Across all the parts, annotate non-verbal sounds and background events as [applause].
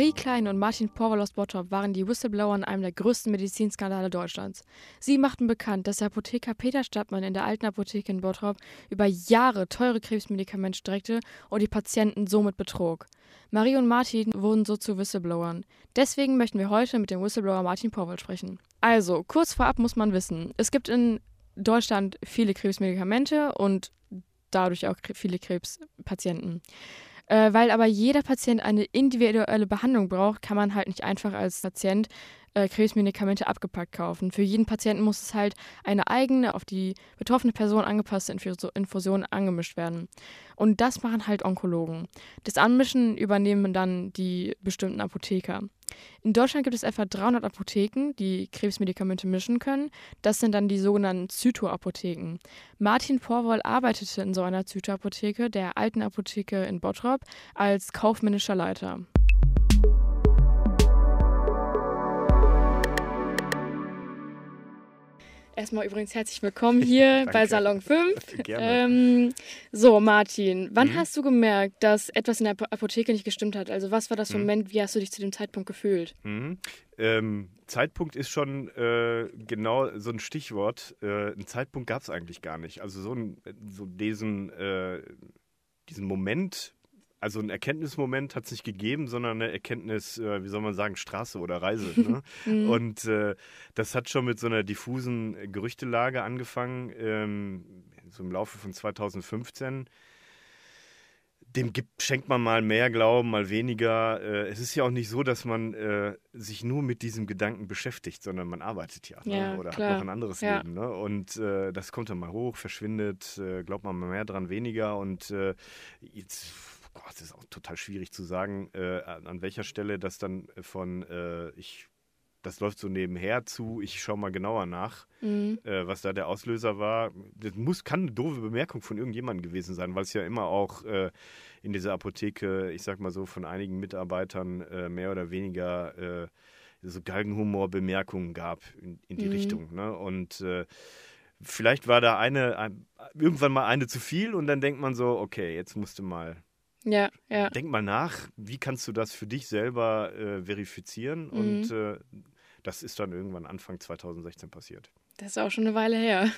Marie Klein und Martin Porwal aus Bottrop waren die Whistleblower in einem der größten Medizinskandale Deutschlands. Sie machten bekannt, dass der Apotheker Peter Stadtmann in der alten Apotheke in Bottrop über Jahre teure Krebsmedikamente streckte und die Patienten somit betrog. Marie und Martin wurden so zu Whistleblowern. Deswegen möchten wir heute mit dem Whistleblower Martin Porwal sprechen. Also, kurz vorab muss man wissen, es gibt in Deutschland viele Krebsmedikamente und dadurch auch viele Krebspatienten. Äh, weil aber jeder Patient eine individuelle Behandlung braucht, kann man halt nicht einfach als Patient äh, Krebsmedikamente abgepackt kaufen. Für jeden Patienten muss es halt eine eigene, auf die betroffene Person angepasste Infusion angemischt werden. Und das machen halt Onkologen. Das Anmischen übernehmen dann die bestimmten Apotheker. In Deutschland gibt es etwa 300 Apotheken, die Krebsmedikamente mischen können. Das sind dann die sogenannten Zyto-Apotheken. Martin Porwoll arbeitete in so einer Zyto-Apotheke, der alten Apotheke in Bottrop, als kaufmännischer Leiter. Erstmal übrigens herzlich willkommen hier [laughs] bei Salon 5. Ähm, so, Martin, wann mhm. hast du gemerkt, dass etwas in der Apotheke nicht gestimmt hat? Also, was war das mhm. Moment? Wie hast du dich zu dem Zeitpunkt gefühlt? Mhm. Ähm, Zeitpunkt ist schon äh, genau so ein Stichwort. Äh, einen Zeitpunkt gab es eigentlich gar nicht. Also, so, ein, so diesen, äh, diesen Moment also ein Erkenntnismoment hat es nicht gegeben, sondern eine Erkenntnis, äh, wie soll man sagen, Straße oder Reise. Ne? [laughs] Mhm. Und äh, das hat schon mit so einer diffusen Gerüchtelage angefangen, ähm, so im Laufe von 2015 dem gibt, schenkt man mal mehr Glauben, mal weniger. Äh, es ist ja auch nicht so, dass man äh, sich nur mit diesem Gedanken beschäftigt, sondern man arbeitet ja, ne? ja oder klar. hat noch ein anderes ja. Leben. Ne? Und äh, das kommt dann mal hoch, verschwindet, äh, glaubt man mal mehr dran, weniger. Und äh, jetzt Gott, das ist auch total schwierig zu sagen, äh, an, welcher Stelle das dann von äh, ich das läuft so nebenher zu, ich schaue mal genauer nach, mhm. äh, was da der Auslöser war. Das muss, kann eine doofe Bemerkung von irgendjemandem gewesen sein, weil es ja immer auch äh, in dieser Apotheke, ich sag mal so, von einigen Mitarbeitern äh, mehr oder weniger äh, so Galgenhumor-Bemerkungen gab in, in die mhm. Richtung. Ne? Und vielleicht war da eine, ein, irgendwann mal eine zu viel und dann denkt man so, okay, jetzt musst du mal ja, ja. Denk mal nach, wie kannst du das für dich selber äh, verifizieren? Mhm. Und äh, das ist dann irgendwann Anfang 2016 passiert. Das ist auch schon eine Weile her.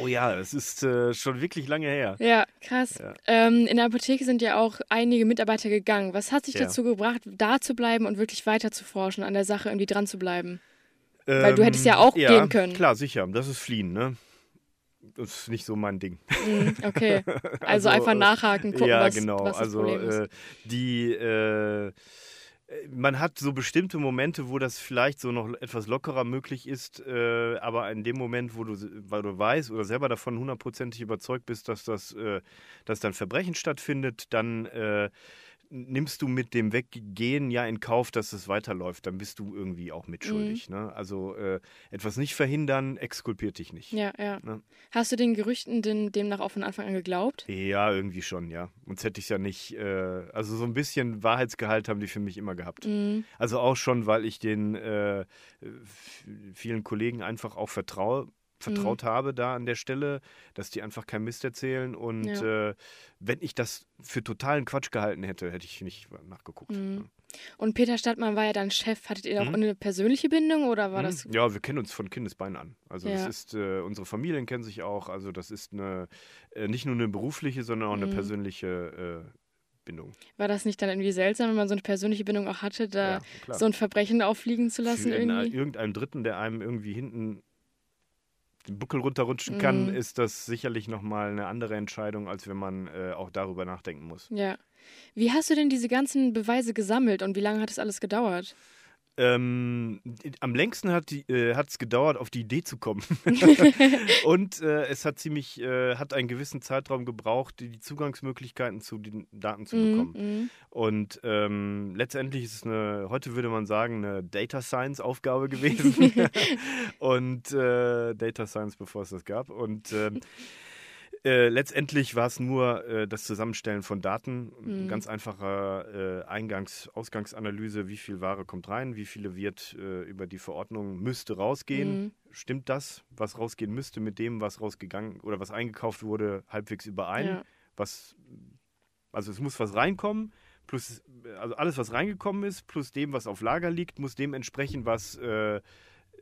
Oh ja, das ist äh, schon wirklich lange her. Ja, krass. Ja. Ähm, in der Apotheke sind ja auch einige Mitarbeiter gegangen. Was hat sich ja. dazu gebracht, da zu bleiben und wirklich weiter zu forschen, an der Sache irgendwie dran zu bleiben? Ähm, Weil du hättest ja auch ja, gehen können. Klar, sicher. Das ist Fliehen, ne? Das ist nicht so mein Ding. Mm, okay. [laughs] Also, also einfach nachhaken, gucken, ja, was, genau. was das also, Problem ist. Äh, die äh, man hat so bestimmte Momente, wo das vielleicht so noch etwas lockerer möglich ist, äh, aber in dem Moment, wo du, weil du weißt oder selber davon hundertprozentig überzeugt bist, dass das, äh, dass dann Verbrechen stattfindet, dann äh, nimmst du mit dem Weggehen ja in Kauf, dass es weiterläuft, dann bist du irgendwie auch mitschuldig. Mhm. Ne? Also äh, etwas nicht verhindern, exkulpiert dich nicht. Ja, ja. Ne? Hast du den Gerüchten denn demnach auch von Anfang an geglaubt? Ja, irgendwie schon, ja. Sonst hätte ich es ja nicht, äh, also so ein bisschen Wahrheitsgehalt haben die für mich immer gehabt. Mhm. Also auch schon, weil ich den äh, vielen Kollegen einfach auch vertraue vertraut mhm. habe da an der Stelle, dass die einfach kein Mist erzählen. Und ja. äh, wenn ich das für totalen Quatsch gehalten hätte, hätte ich nicht nachgeguckt. Mhm. Und Peter Stadtmann war ja dann Chef. Hattet ihr auch mhm. eine persönliche Bindung oder war mhm. das? Ja, wir kennen uns von Kindesbein an. Also das ist, äh, unsere Familien kennen sich auch. Also das ist eine, äh, nicht nur eine berufliche, sondern auch eine mhm. persönliche äh, Bindung. War das nicht dann irgendwie seltsam, wenn man so eine persönliche Bindung auch hatte, da ja, so ein Verbrechen auffliegen zu lassen? Für irgendwie? irgendeinem Dritten, der einem irgendwie hinten den Buckel runterrutschen kann, mhm. ist das sicherlich nochmal eine andere Entscheidung, als wenn man äh, auch darüber nachdenken muss. Ja. Wie hast du denn diese ganzen Beweise gesammelt und wie lange hat es alles gedauert? Ähm, am längsten hat es äh, gedauert, auf die Idee zu kommen. [laughs] und äh, es hat ziemlich, äh, hat einen gewissen Zeitraum gebraucht, die, Zugangsmöglichkeiten zu den Daten zu mm, bekommen. Mm. Und ähm, letztendlich ist es eine, heute würde man sagen, eine Data Science Aufgabe [laughs] gewesen. [laughs] und äh, Data Science, bevor es das gab. Und ähm, äh, letztendlich war es nur äh, das Zusammenstellen von Daten, mhm. ganz einfache äh, Eingangs-, Ausgangsanalyse, wie viel Ware kommt rein, wie viele wird äh, über die Verordnung müsste rausgehen. Mhm. Stimmt das, was rausgehen müsste, mit dem, was rausgegangen oder was eingekauft wurde, halbwegs überein? Ja. Was, also es muss was reinkommen, plus, also alles, was reingekommen ist, plus dem, was auf Lager liegt, muss dem entsprechen, was,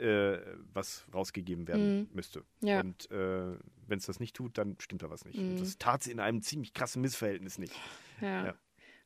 äh, was rausgegeben werden Mhm. müsste. Ja. Und äh, wenn es das nicht tut, dann stimmt da was nicht. Mhm. Und das tat sie in einem ziemlich krassen Missverhältnis nicht. Ja. Ja.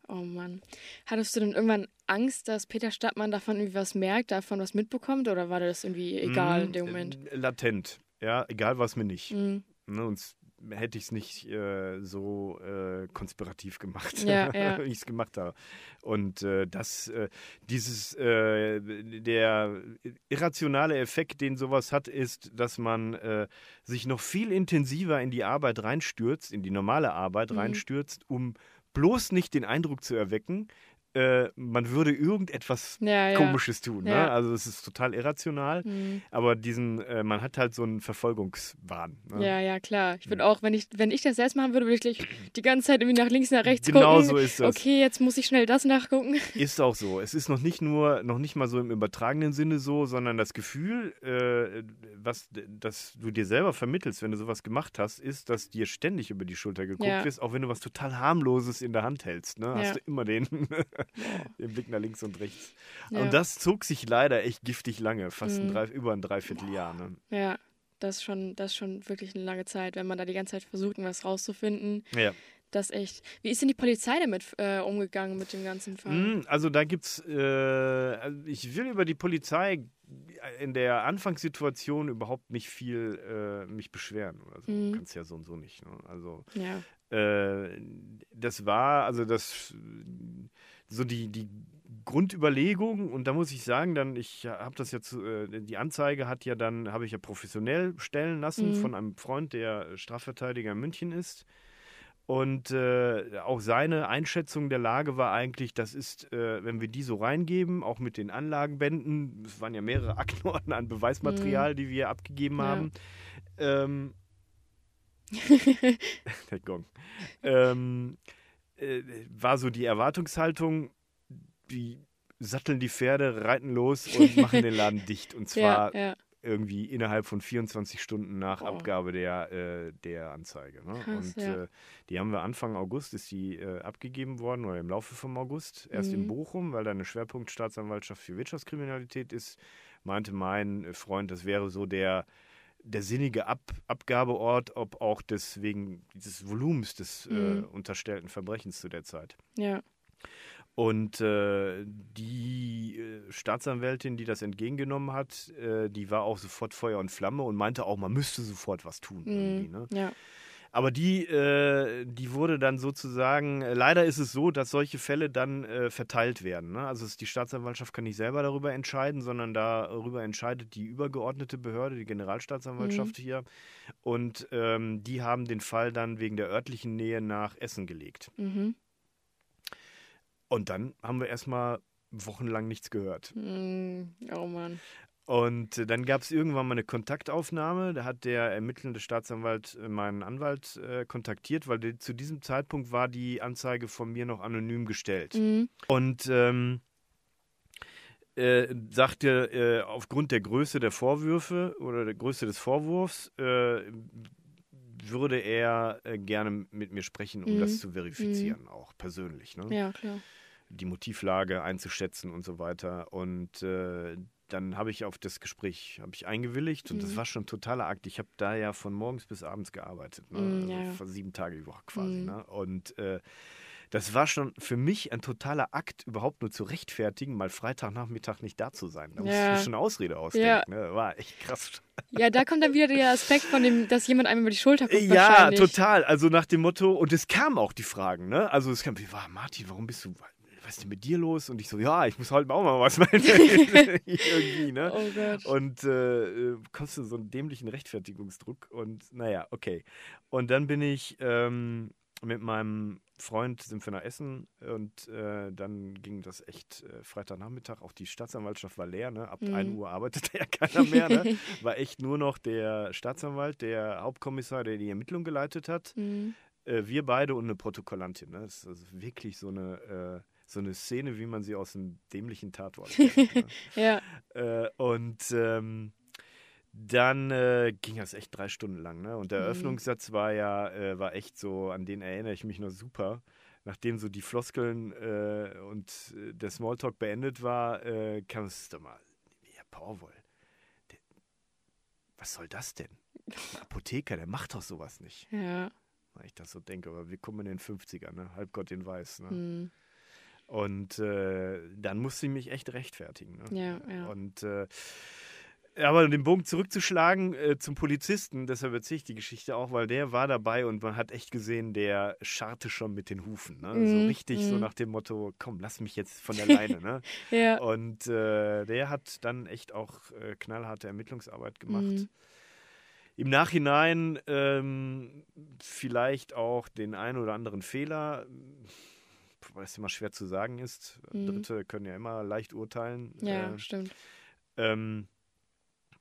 Oh Mann. Hattest du denn irgendwann Angst, dass Peter Stadtmann davon irgendwie was merkt, davon was mitbekommt? Oder war das irgendwie egal Mhm, in dem Moment? Latent. Ja, egal was mir nicht. Mhm. Ne, sonst hätte ich es nicht äh, so äh, konspirativ gemacht, Ja, [laughs] ja. wie ich es gemacht habe. Und äh, das, äh, dieses, äh, der irrationale Effekt, den sowas hat, ist, dass man äh, sich noch viel intensiver in die Arbeit reinstürzt, in die normale Arbeit Mhm. reinstürzt, um bloß nicht den Eindruck zu erwecken, äh, man würde irgendetwas Ja, ja. Komisches tun. Ne? Ja. Also es ist total irrational. Mhm. Aber diesen, äh, man hat halt so einen Verfolgungswahn. Ne? Ja, ja, klar. Ich würde auch, wenn ich, wenn ich das selbst machen würde, würde ich gleich die ganze Zeit irgendwie nach links, nach rechts Genau gucken. so ist das. Okay, jetzt muss ich schnell das nachgucken. [laughs] Ist auch so. Es ist noch nicht nur, noch nicht mal so im übertragenen Sinne so, sondern das Gefühl, äh, was das du dir selber vermittelst, wenn du sowas gemacht hast, ist, dass dir ständig über die Schulter geguckt Ja. wird, auch wenn du was total harmloses in der Hand hältst. Ne? Ja. Hast du immer den, [laughs] den Blick nach links und rechts. Ja. Und das zog sich leider echt giftig lange, fast ein Mhm. drei, über ein Dreivierteljahr. Ne? Ja, das ist schon, das ist schon wirklich eine lange Zeit, wenn man da die ganze Zeit versucht, was rauszufinden. Ja. Das echt. Wie ist denn die Polizei damit äh, umgegangen mit dem ganzen Fall? Mm, Also da gibt's, äh, also ich will über die Polizei in der Anfangssituation überhaupt nicht viel äh, mich beschweren. Also Mhm. kannst ja so und so nicht. Ne? Also Ja. äh, das war also das so die die Grundüberlegung und da muss ich sagen, dann ich habe das jetzt äh, die Anzeige hat ja dann habe ich ja professionell stellen lassen Mhm. von einem Freund, der Strafverteidiger in München ist. Und äh, auch seine Einschätzung der Lage war eigentlich, das ist, äh, wenn wir die so reingeben, auch mit den Anlagenbänden, es waren ja mehrere [laughs] Aktenordner an Beweismaterial, die wir abgegeben Ja. haben, ähm, [laughs] der Gong, ähm, äh, war so die Erwartungshaltung, die satteln die Pferde, reiten los und [laughs] machen den Laden dicht. Und zwar ja, ja. irgendwie innerhalb von 24 Stunden nach Oh. Abgabe der, äh, der Anzeige. Ne? Krass, und ja. äh, die haben wir Anfang August, ist die äh, abgegeben worden oder im Laufe vom August, erst in Mhm. Bochum, weil da eine Schwerpunktstaatsanwaltschaft für Wirtschaftskriminalität ist, meinte mein Freund, das wäre so der der sinnige Ab Abgabeort, ob auch des wegen dieses Volumens des äh, Mhm. unterstellten Verbrechens zu der Zeit. ja. Und äh, die äh, Staatsanwältin, die das entgegengenommen hat, äh, die war auch sofort Feuer und Flamme und meinte auch, man müsste sofort was tun. Mhm. ne? ja. Aber die, äh, die wurde dann sozusagen, äh, leider ist es so, dass solche Fälle dann äh, verteilt werden. Ne? Also die Staatsanwaltschaft kann nicht selber darüber entscheiden, sondern darüber entscheidet die übergeordnete Behörde, die Generalstaatsanwaltschaft hier. Und ähm, die haben den Fall dann wegen der örtlichen Nähe nach Essen gelegt. Mhm. Und dann haben wir erstmal wochenlang nichts gehört. Mm, Oh Mann. Und dann gab es irgendwann mal eine Kontaktaufnahme. Da hat der ermittelnde Staatsanwalt äh, meinen Anwalt äh, kontaktiert, weil die, zu diesem Zeitpunkt war die Anzeige von mir noch anonym gestellt. Mhm. Und ähm, äh, sagte, äh, aufgrund der Größe der Vorwürfe oder der Größe des Vorwurfs äh, würde er äh, gerne mit mir sprechen, um Mhm. das zu verifizieren, auch persönlich. Ne? Ja, klar. die Motivlage einzuschätzen und so weiter. Und dann habe ich auf das Gespräch habe ich eingewilligt und das Mhm. war schon ein totaler Akt. Ich habe da ja von morgens bis abends gearbeitet, ne? Mhm, also ja, ja. sieben Tage die Woche quasi. Mhm. Ne? Und äh, das war schon für mich ein totaler Akt, überhaupt nur zu rechtfertigen, mal Freitagnachmittag nicht da zu sein. Da musste ich Ja. mir schon eine Ausrede ausdenken. Ja. Ne? War echt krass. Ja, da kommt dann wieder der Aspekt von dem, dass jemand einem über die Schulter guckt. Ja, total. Also nach dem Motto, und es kamen auch die Fragen, ne? Also es kam, wie war Martin, warum bist du, was ist denn mit dir los? Und ich so, ja, ich muss heute auch mal was [laughs] melden. Irgendwie, ne? Oh Gott. Und äh, kommst du so einen dämlichen Rechtfertigungsdruck und naja, okay. Und dann bin ich ähm, mit meinem Freund sind wir nach Essen und äh, dann ging das echt äh, Freitagnachmittag. Auch die Staatsanwaltschaft war leer, ne? Ab Mhm. 1 Uhr arbeitete [laughs] ja keiner mehr. Ne? [laughs] War echt nur noch der Staatsanwalt, der Hauptkommissar, der die Ermittlung geleitet hat. Mhm. Äh, wir beide und eine Protokollantin. Ne? Das ist also wirklich so eine, äh, so eine Szene, wie man sie aus einem dämlichen Tatort kennt. [laughs] ne? Ja. Äh, und ähm, dann äh, ging das echt drei Stunden lang. Ne? Und der Mhm. Eröffnungssatz war ja, äh, war echt so, an den erinnere ich mich noch super. nachdem so die Floskeln äh, und äh, der Smalltalk beendet war, äh, kam es doch mal, Porwoll, der, was soll das denn? Ein [laughs] Apotheker, der macht doch sowas nicht. Ja. Wenn ich das so denke, aber wir kommen in den 50er, ne? Halbgott den Weiß. Ne? Hm. Und äh, dann musste ich mich echt rechtfertigen. Ne? Ja, ja. Und äh, aber den Bogen zurückzuschlagen äh, zum Polizisten, deshalb erzähle ich die Geschichte auch, weil der war dabei und man hat echt gesehen, der scharrte schon mit den Hufen. Ne? so Mhm, richtig so mhm. nach dem Motto, komm, lass mich jetzt von der Leine. [laughs] ne? Ja. Und äh, der hat dann echt auch äh, knallharte Ermittlungsarbeit gemacht. Mhm. Im Nachhinein ähm, vielleicht auch den einen oder anderen Fehler, weil es immer schwer zu sagen ist. Mhm. Dritte können ja immer leicht urteilen. Ja, Äh, stimmt. ähm,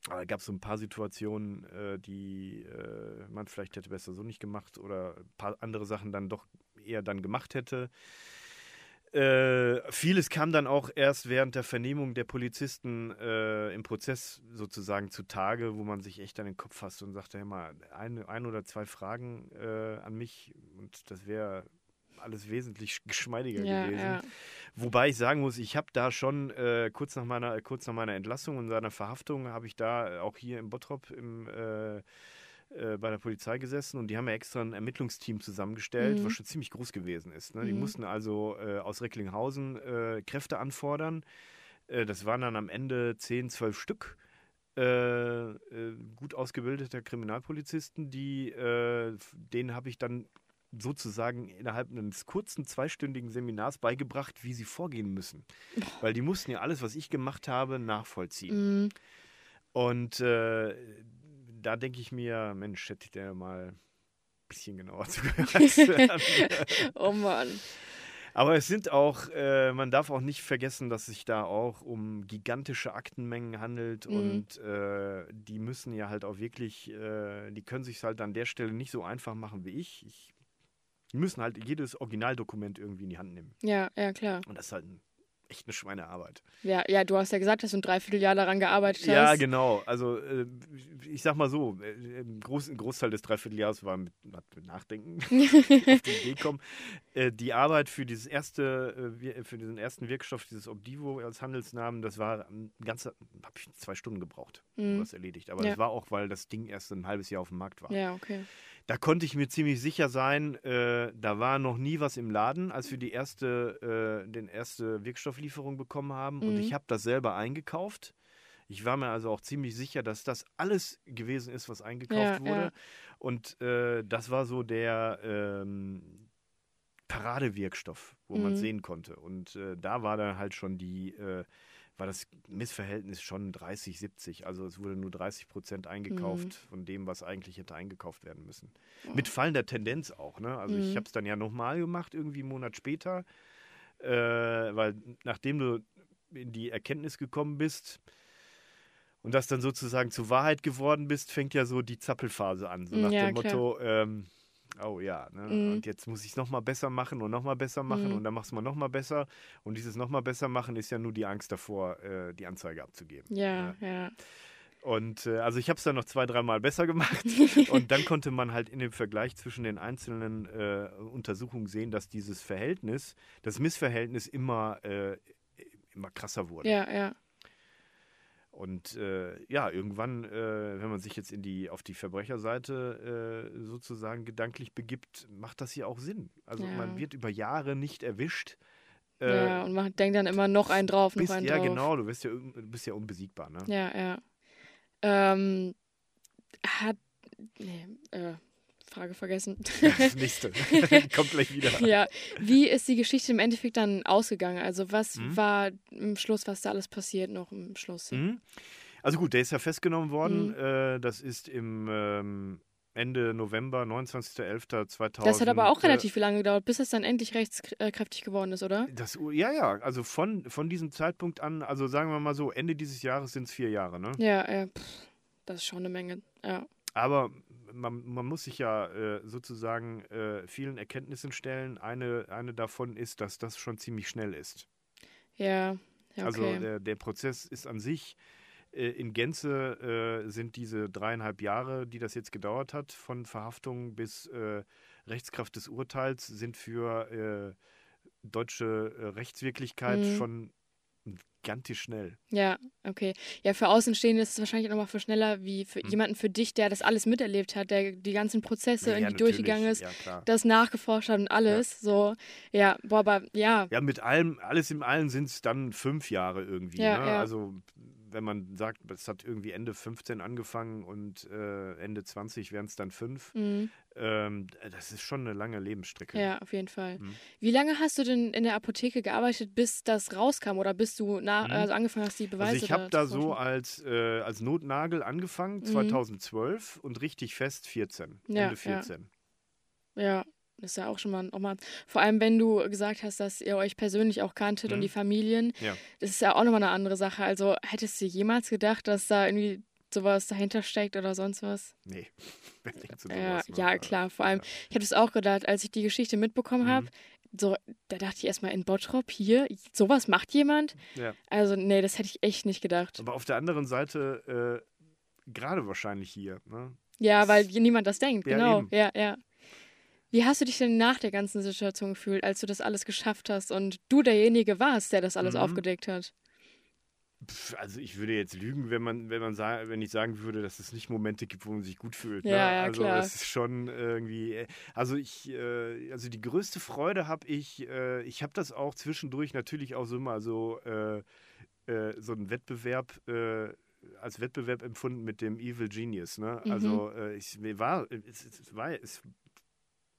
aber gab so ein paar Situationen, äh, die äh, man vielleicht hätte besser so nicht gemacht oder ein paar andere Sachen dann doch eher dann gemacht hätte. Äh, vieles kam dann auch erst während der Vernehmung der Polizisten äh, im Prozess sozusagen zutage, wo man sich echt an den Kopf fasst und sagte, hey mal, ein, ein oder zwei Fragen äh, an mich und das wäre alles wesentlich geschmeidiger Ja, gewesen. ja. Wobei ich sagen muss, ich habe da schon äh, kurz, nach meiner, kurz nach meiner Entlassung und seiner Verhaftung, habe ich da auch hier im Bottrop im, äh, äh, bei der Polizei gesessen und die haben ja extra ein Ermittlungsteam zusammengestellt, Mhm. was schon ziemlich groß gewesen ist. Ne? Die Mhm. mussten also äh, aus Recklinghausen äh, Kräfte anfordern. Äh, das waren dann am Ende 10, 12 Stück. Äh, äh, gut ausgebildeter Kriminalpolizisten, die, äh, denen habe ich dann sozusagen innerhalb eines kurzen zweistündigen Seminars beigebracht, wie sie vorgehen müssen. Weil die mussten ja alles, was ich gemacht habe, nachvollziehen. Mhm. Und äh, da denke ich mir, Mensch, hätte ich der mal ein bisschen genauer [laughs] zugehört. [laughs] Oh Mann. Aber es sind auch, äh, man darf auch nicht vergessen, dass sich da auch um gigantische Aktenmengen handelt Mhm. und äh, die müssen ja halt auch wirklich, äh, die können sich halt an der Stelle nicht so einfach machen wie ich. ich. Die müssen halt jedes Originaldokument irgendwie in die Hand nehmen. Ja, ja, klar. Und das ist halt ein, echt eine Schweinearbeit. Ja, ja, du hast ja gesagt, dass du ein Dreivierteljahr daran gearbeitet hast. Ja, genau. Also äh, ich sag mal so, äh, ein, Groß, ein Großteil des Dreivierteljahres war mit, mit Nachdenken [laughs] auf die Idee kommen. Äh, die Arbeit für dieses erste, äh, für diesen ersten Wirkstoff, dieses Obdivo als Handelsnamen, das war ein ganzer, habe ich zwei Stunden gebraucht, um Mhm. das erledigt. Aber Ja. das war auch, weil das Ding erst ein halbes Jahr auf dem Markt war. Ja, okay. Da konnte ich mir ziemlich sicher sein, äh, da war noch nie was im Laden, als wir die erste, äh, den erste Wirkstofflieferung bekommen haben. Und Mhm. ich habe das selber eingekauft. Ich war mir also auch ziemlich sicher, dass das alles gewesen ist, was eingekauft Ja, wurde. ja. Und äh, das war so der ähm, Paradewirkstoff, wo man Mhm. sehen konnte. Und äh, da war dann halt schon die, äh, war das Missverhältnis schon 30, 70. Also es wurde nur 30 Prozent eingekauft Mhm. von dem, was eigentlich hätte eingekauft werden müssen. Mit fallender Tendenz auch. Ne? Also ich Mhm. habe es dann ja nochmal gemacht, irgendwie einen Monat später. Äh, weil nachdem du in die Erkenntnis gekommen bist, und das dann sozusagen zur Wahrheit geworden bist, fängt ja so die Zappelphase an. So Mm, nach ja, dem klar. Motto, ähm, oh ja, ne? Mhm. und jetzt muss ich es nochmal besser machen und nochmal besser machen Mhm. und dann machst du mal nochmal besser. Und dieses nochmal besser machen ist ja nur die Angst davor, äh, die Anzeige abzugeben. Ja, ja. Und äh, also ich habe es dann noch zwei, dreimal besser gemacht. [laughs] und dann konnte man halt in dem Vergleich zwischen den einzelnen äh, Untersuchungen sehen, dass dieses Verhältnis, das Missverhältnis immer, äh, immer krasser wurde. Ja, ja. Und äh, ja, irgendwann, äh, wenn man sich jetzt in die, auf die Verbrecherseite äh, sozusagen gedanklich begibt, macht das hier auch Sinn. Also Ja. man wird über Jahre nicht erwischt. Äh, ja, und man denkt dann immer noch einen drauf, noch bist, einen ja, drauf. genau, du bist ja, du bist ja unbesiegbar. Ne? Ja, ja. Ähm, hat. Nee, äh, Frage vergessen. Das [laughs] nächste. [laughs] Kommt gleich wieder. ja. Wie ist die Geschichte im Endeffekt dann ausgegangen? Also, was Mhm. war im Schluss, was da alles passiert noch im Schluss? Mhm. Also gut, der ist ja festgenommen worden. Mhm. Äh, das ist im ähm, Ende November, 29.11.2000. Das hat aber auch äh, relativ lange gedauert, bis es dann endlich rechtskräftig geworden ist, oder? Das, ja, ja, also von, von diesem Zeitpunkt an, also sagen wir mal so, Ende dieses Jahres sind es vier Jahre, ne? Ja, ja. Pff, das ist schon eine Menge. Ja. Aber man, man muss sich ja äh, sozusagen äh, vielen Erkenntnissen stellen. Eine, eine davon ist, dass das schon ziemlich schnell ist. Ja, ja, Also okay. der, der Prozess ist an sich äh, in Gänze äh, sind diese dreieinhalb Jahre, die das jetzt gedauert hat, von Verhaftung bis äh, Rechtskraft des Urteils sind für äh, deutsche äh, Rechtswirklichkeit Mhm. schon gigantisch schnell. Ja, okay. Ja, für Außenstehende ist es wahrscheinlich nochmal für schneller wie für Hm. jemanden für dich, der das alles miterlebt hat, der die ganzen Prozesse Ja, irgendwie natürlich, durchgegangen ist, Ja, das nachgeforscht hat und alles. So, ja, boah, aber ja, Ja, mit allem, alles im allen sind es dann fünf Jahre irgendwie. Ja, ne? ja. Also wenn man sagt, es hat irgendwie Ende 15 angefangen und äh, Ende 20 wären es dann fünf, mhm. ähm, das ist schon eine lange Lebensstrecke. ja, auf jeden Fall. Mhm. Wie lange hast du denn in der Apotheke gearbeitet, bis das rauskam oder bis du nach, Mhm. also angefangen hast, die Beweise Also ich habe da so als, äh, als Notnagel angefangen, Mhm. 2012 und richtig fest 14, Ja, Ende 14. Ja, das ist ja auch schon mal, auch mal. Vor allem, wenn du gesagt hast, dass ihr euch persönlich auch kanntet und Mhm. die Familien, Ja. das ist ja auch nochmal eine andere Sache. Also hättest du jemals gedacht, dass da irgendwie sowas dahinter steckt oder sonst was? Nee, wer denkt so Ja, ja, klar. Vor allem, ich habe das auch gedacht, als ich die Geschichte mitbekommen Mhm. habe. So, da dachte ich erstmal in Bottrop hier, sowas macht jemand? Ja. Also, nee, das hätte ich echt nicht gedacht. Aber auf der anderen Seite, äh, gerade wahrscheinlich hier, ne? Ja, Das- weil niemand das denkt, Ja, genau. eben. Ja, ja. Wie hast du dich denn nach der ganzen Situation gefühlt, als du das alles geschafft hast und du derjenige warst, der das alles Mhm. aufgedeckt hat? Also ich würde jetzt lügen, wenn man, wenn man sa wenn ich sagen würde, dass es nicht Momente gibt, wo man sich gut fühlt. Ne? Ja, ja, also klar. es ist schon irgendwie. Also ich, äh, also die größte Freude habe ich, äh, ich habe das auch zwischendurch natürlich auch so mal so, äh, äh, so einen Wettbewerb. Äh, als Wettbewerb empfunden mit dem Evil Genius. Ne? Mhm. Also äh, ich war, es, es war, es,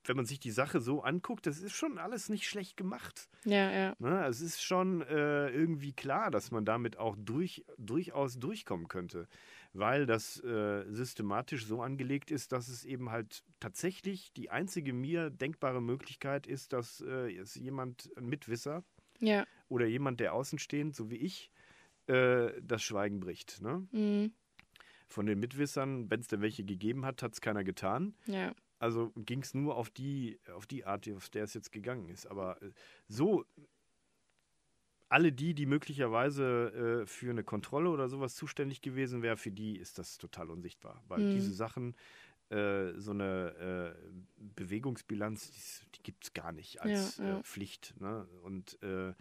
wenn man sich die Sache so anguckt, das ist schon alles nicht schlecht gemacht. Ja, ja. Ne, es ist schon äh, irgendwie klar, dass man damit auch durch, durchaus durchkommen könnte, weil das äh, systematisch so angelegt ist, dass es eben halt tatsächlich die einzige mir denkbare Möglichkeit ist, dass äh, es jemand, ein Mitwisser Ja. oder jemand, der außenstehend, so wie ich, äh, das Schweigen bricht. Ne? Mhm. Von den Mitwissern, wenn es denn welche gegeben hat, hat es keiner getan. Ja. Also ging es nur auf die, auf die Art, auf der es jetzt gegangen ist. Aber äh, so, alle die, die möglicherweise äh, für eine Kontrolle oder sowas zuständig gewesen wären, für die ist das total unsichtbar. Weil Mhm. diese Sachen, äh, so eine äh, Bewegungsbilanz, die, die gibt es gar nicht als Ja, ja. Äh, Pflicht. Ne? Und äh,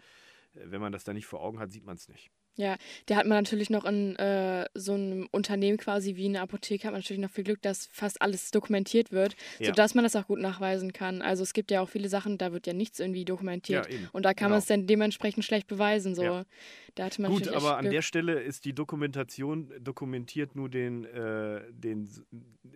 wenn man das da nicht vor Augen hat, sieht man es nicht. Ja, da hat man natürlich noch in äh, so einem Unternehmen quasi wie eine Apotheke, hat man natürlich noch viel Glück, dass fast alles dokumentiert wird, Ja. sodass man das auch gut nachweisen kann. Also es gibt ja auch viele Sachen, da wird ja nichts irgendwie dokumentiert. Ja. Und da kann Genau. man es dann dementsprechend schlecht beweisen. So. Ja. Da hatte man Gut, aber an Glück. der Stelle ist die Dokumentation dokumentiert nur den, äh, den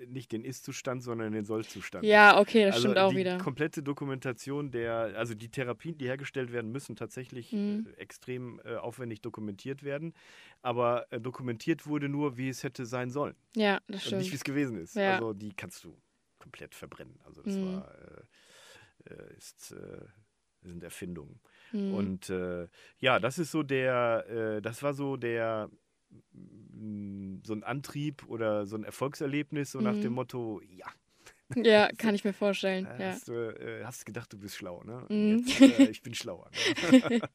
nicht den Ist-Zustand, sondern den Soll-Zustand. Ja, okay, das also stimmt auch die wieder. komplette Dokumentation der, also die Therapien, die hergestellt werden, müssen tatsächlich Mhm. äh, extrem äh, aufwendig dokumentiert werden. Aber äh, dokumentiert wurde nur, wie es hätte sein sollen Ja, das und nicht, wie stimmt. es gewesen ist. Ja. Also die kannst du komplett verbrennen. Also das Mhm. war äh, äh, ist, äh, sind Erfindungen. Mhm. Und äh, ja, das ist so der, äh, das war so der, mm, so ein Antrieb oder so ein Erfolgserlebnis, so nach Mhm. dem Motto, ja, ja, [laughs] kann ich mir vorstellen. äh, Ja. hast, du, äh, hast gedacht, du bist schlau, ne? Mhm. Jetzt, äh, [laughs] ich bin schlauer. Ne? [laughs]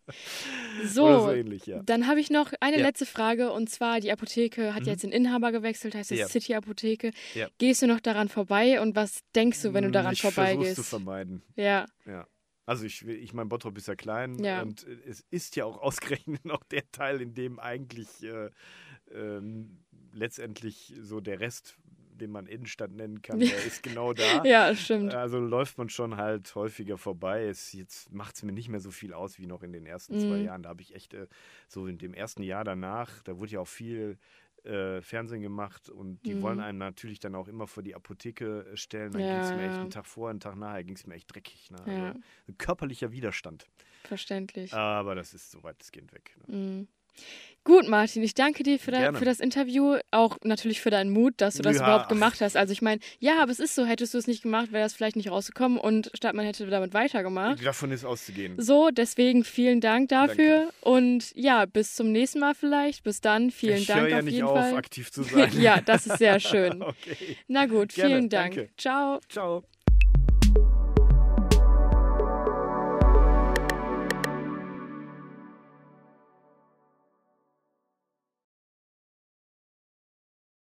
So, so ähnlich, ja. Dann habe ich noch eine Ja. letzte Frage und zwar die Apotheke hat Mhm. jetzt den Inhaber gewechselt, heißt jetzt. City Apotheke. Gehst du noch daran vorbei und was denkst du, wenn du daran ich versuch's vorbeigehst? zu vermeiden. Ja, Ja. Also ich, ich meine, Bottrop ist ja klein Ja. und äh, es ist ja auch ausgerechnet noch der Teil, in dem eigentlich äh, ähm, letztendlich so der Rest, den man Innenstadt nennen kann, [laughs] der ist genau da. ja, stimmt. Also läuft man schon halt häufiger vorbei. Es, jetzt macht es mir nicht mehr so viel aus wie noch in den ersten zwei Mhm. Jahren. Da habe ich echt äh, so in dem ersten Jahr danach, da wurde ja auch viel äh, Fernsehen gemacht und die Mhm. wollen einen natürlich dann auch immer vor die Apotheke äh, stellen. Dann Ja, ging es mir echt einen Tag vorher, einen Tag nachher ging es mir echt dreckig. Ne? Also Ja. ein körperlicher Widerstand. Verständlich. Aber das ist so weitestgehend weg. Ne? Mhm. Gut, Martin, ich danke dir für, da, für das Interview, auch natürlich für deinen Mut, dass du das Ja. überhaupt gemacht hast. Also ich meine, ja, aber es ist so, hättest du es nicht gemacht, wäre das vielleicht nicht rausgekommen und Stadtmann hätte damit weitergemacht. Davon ist auszugehen. So, deswegen vielen Dank dafür und ja, bis zum nächsten Mal vielleicht. Bis dann, vielen ich Dank ja auf nicht jeden auf, Fall. aktiv zu [laughs] sein. ja, das ist sehr schön. [laughs] okay. Na gut, Gerne, vielen Dank. danke. Ciao. Ciao.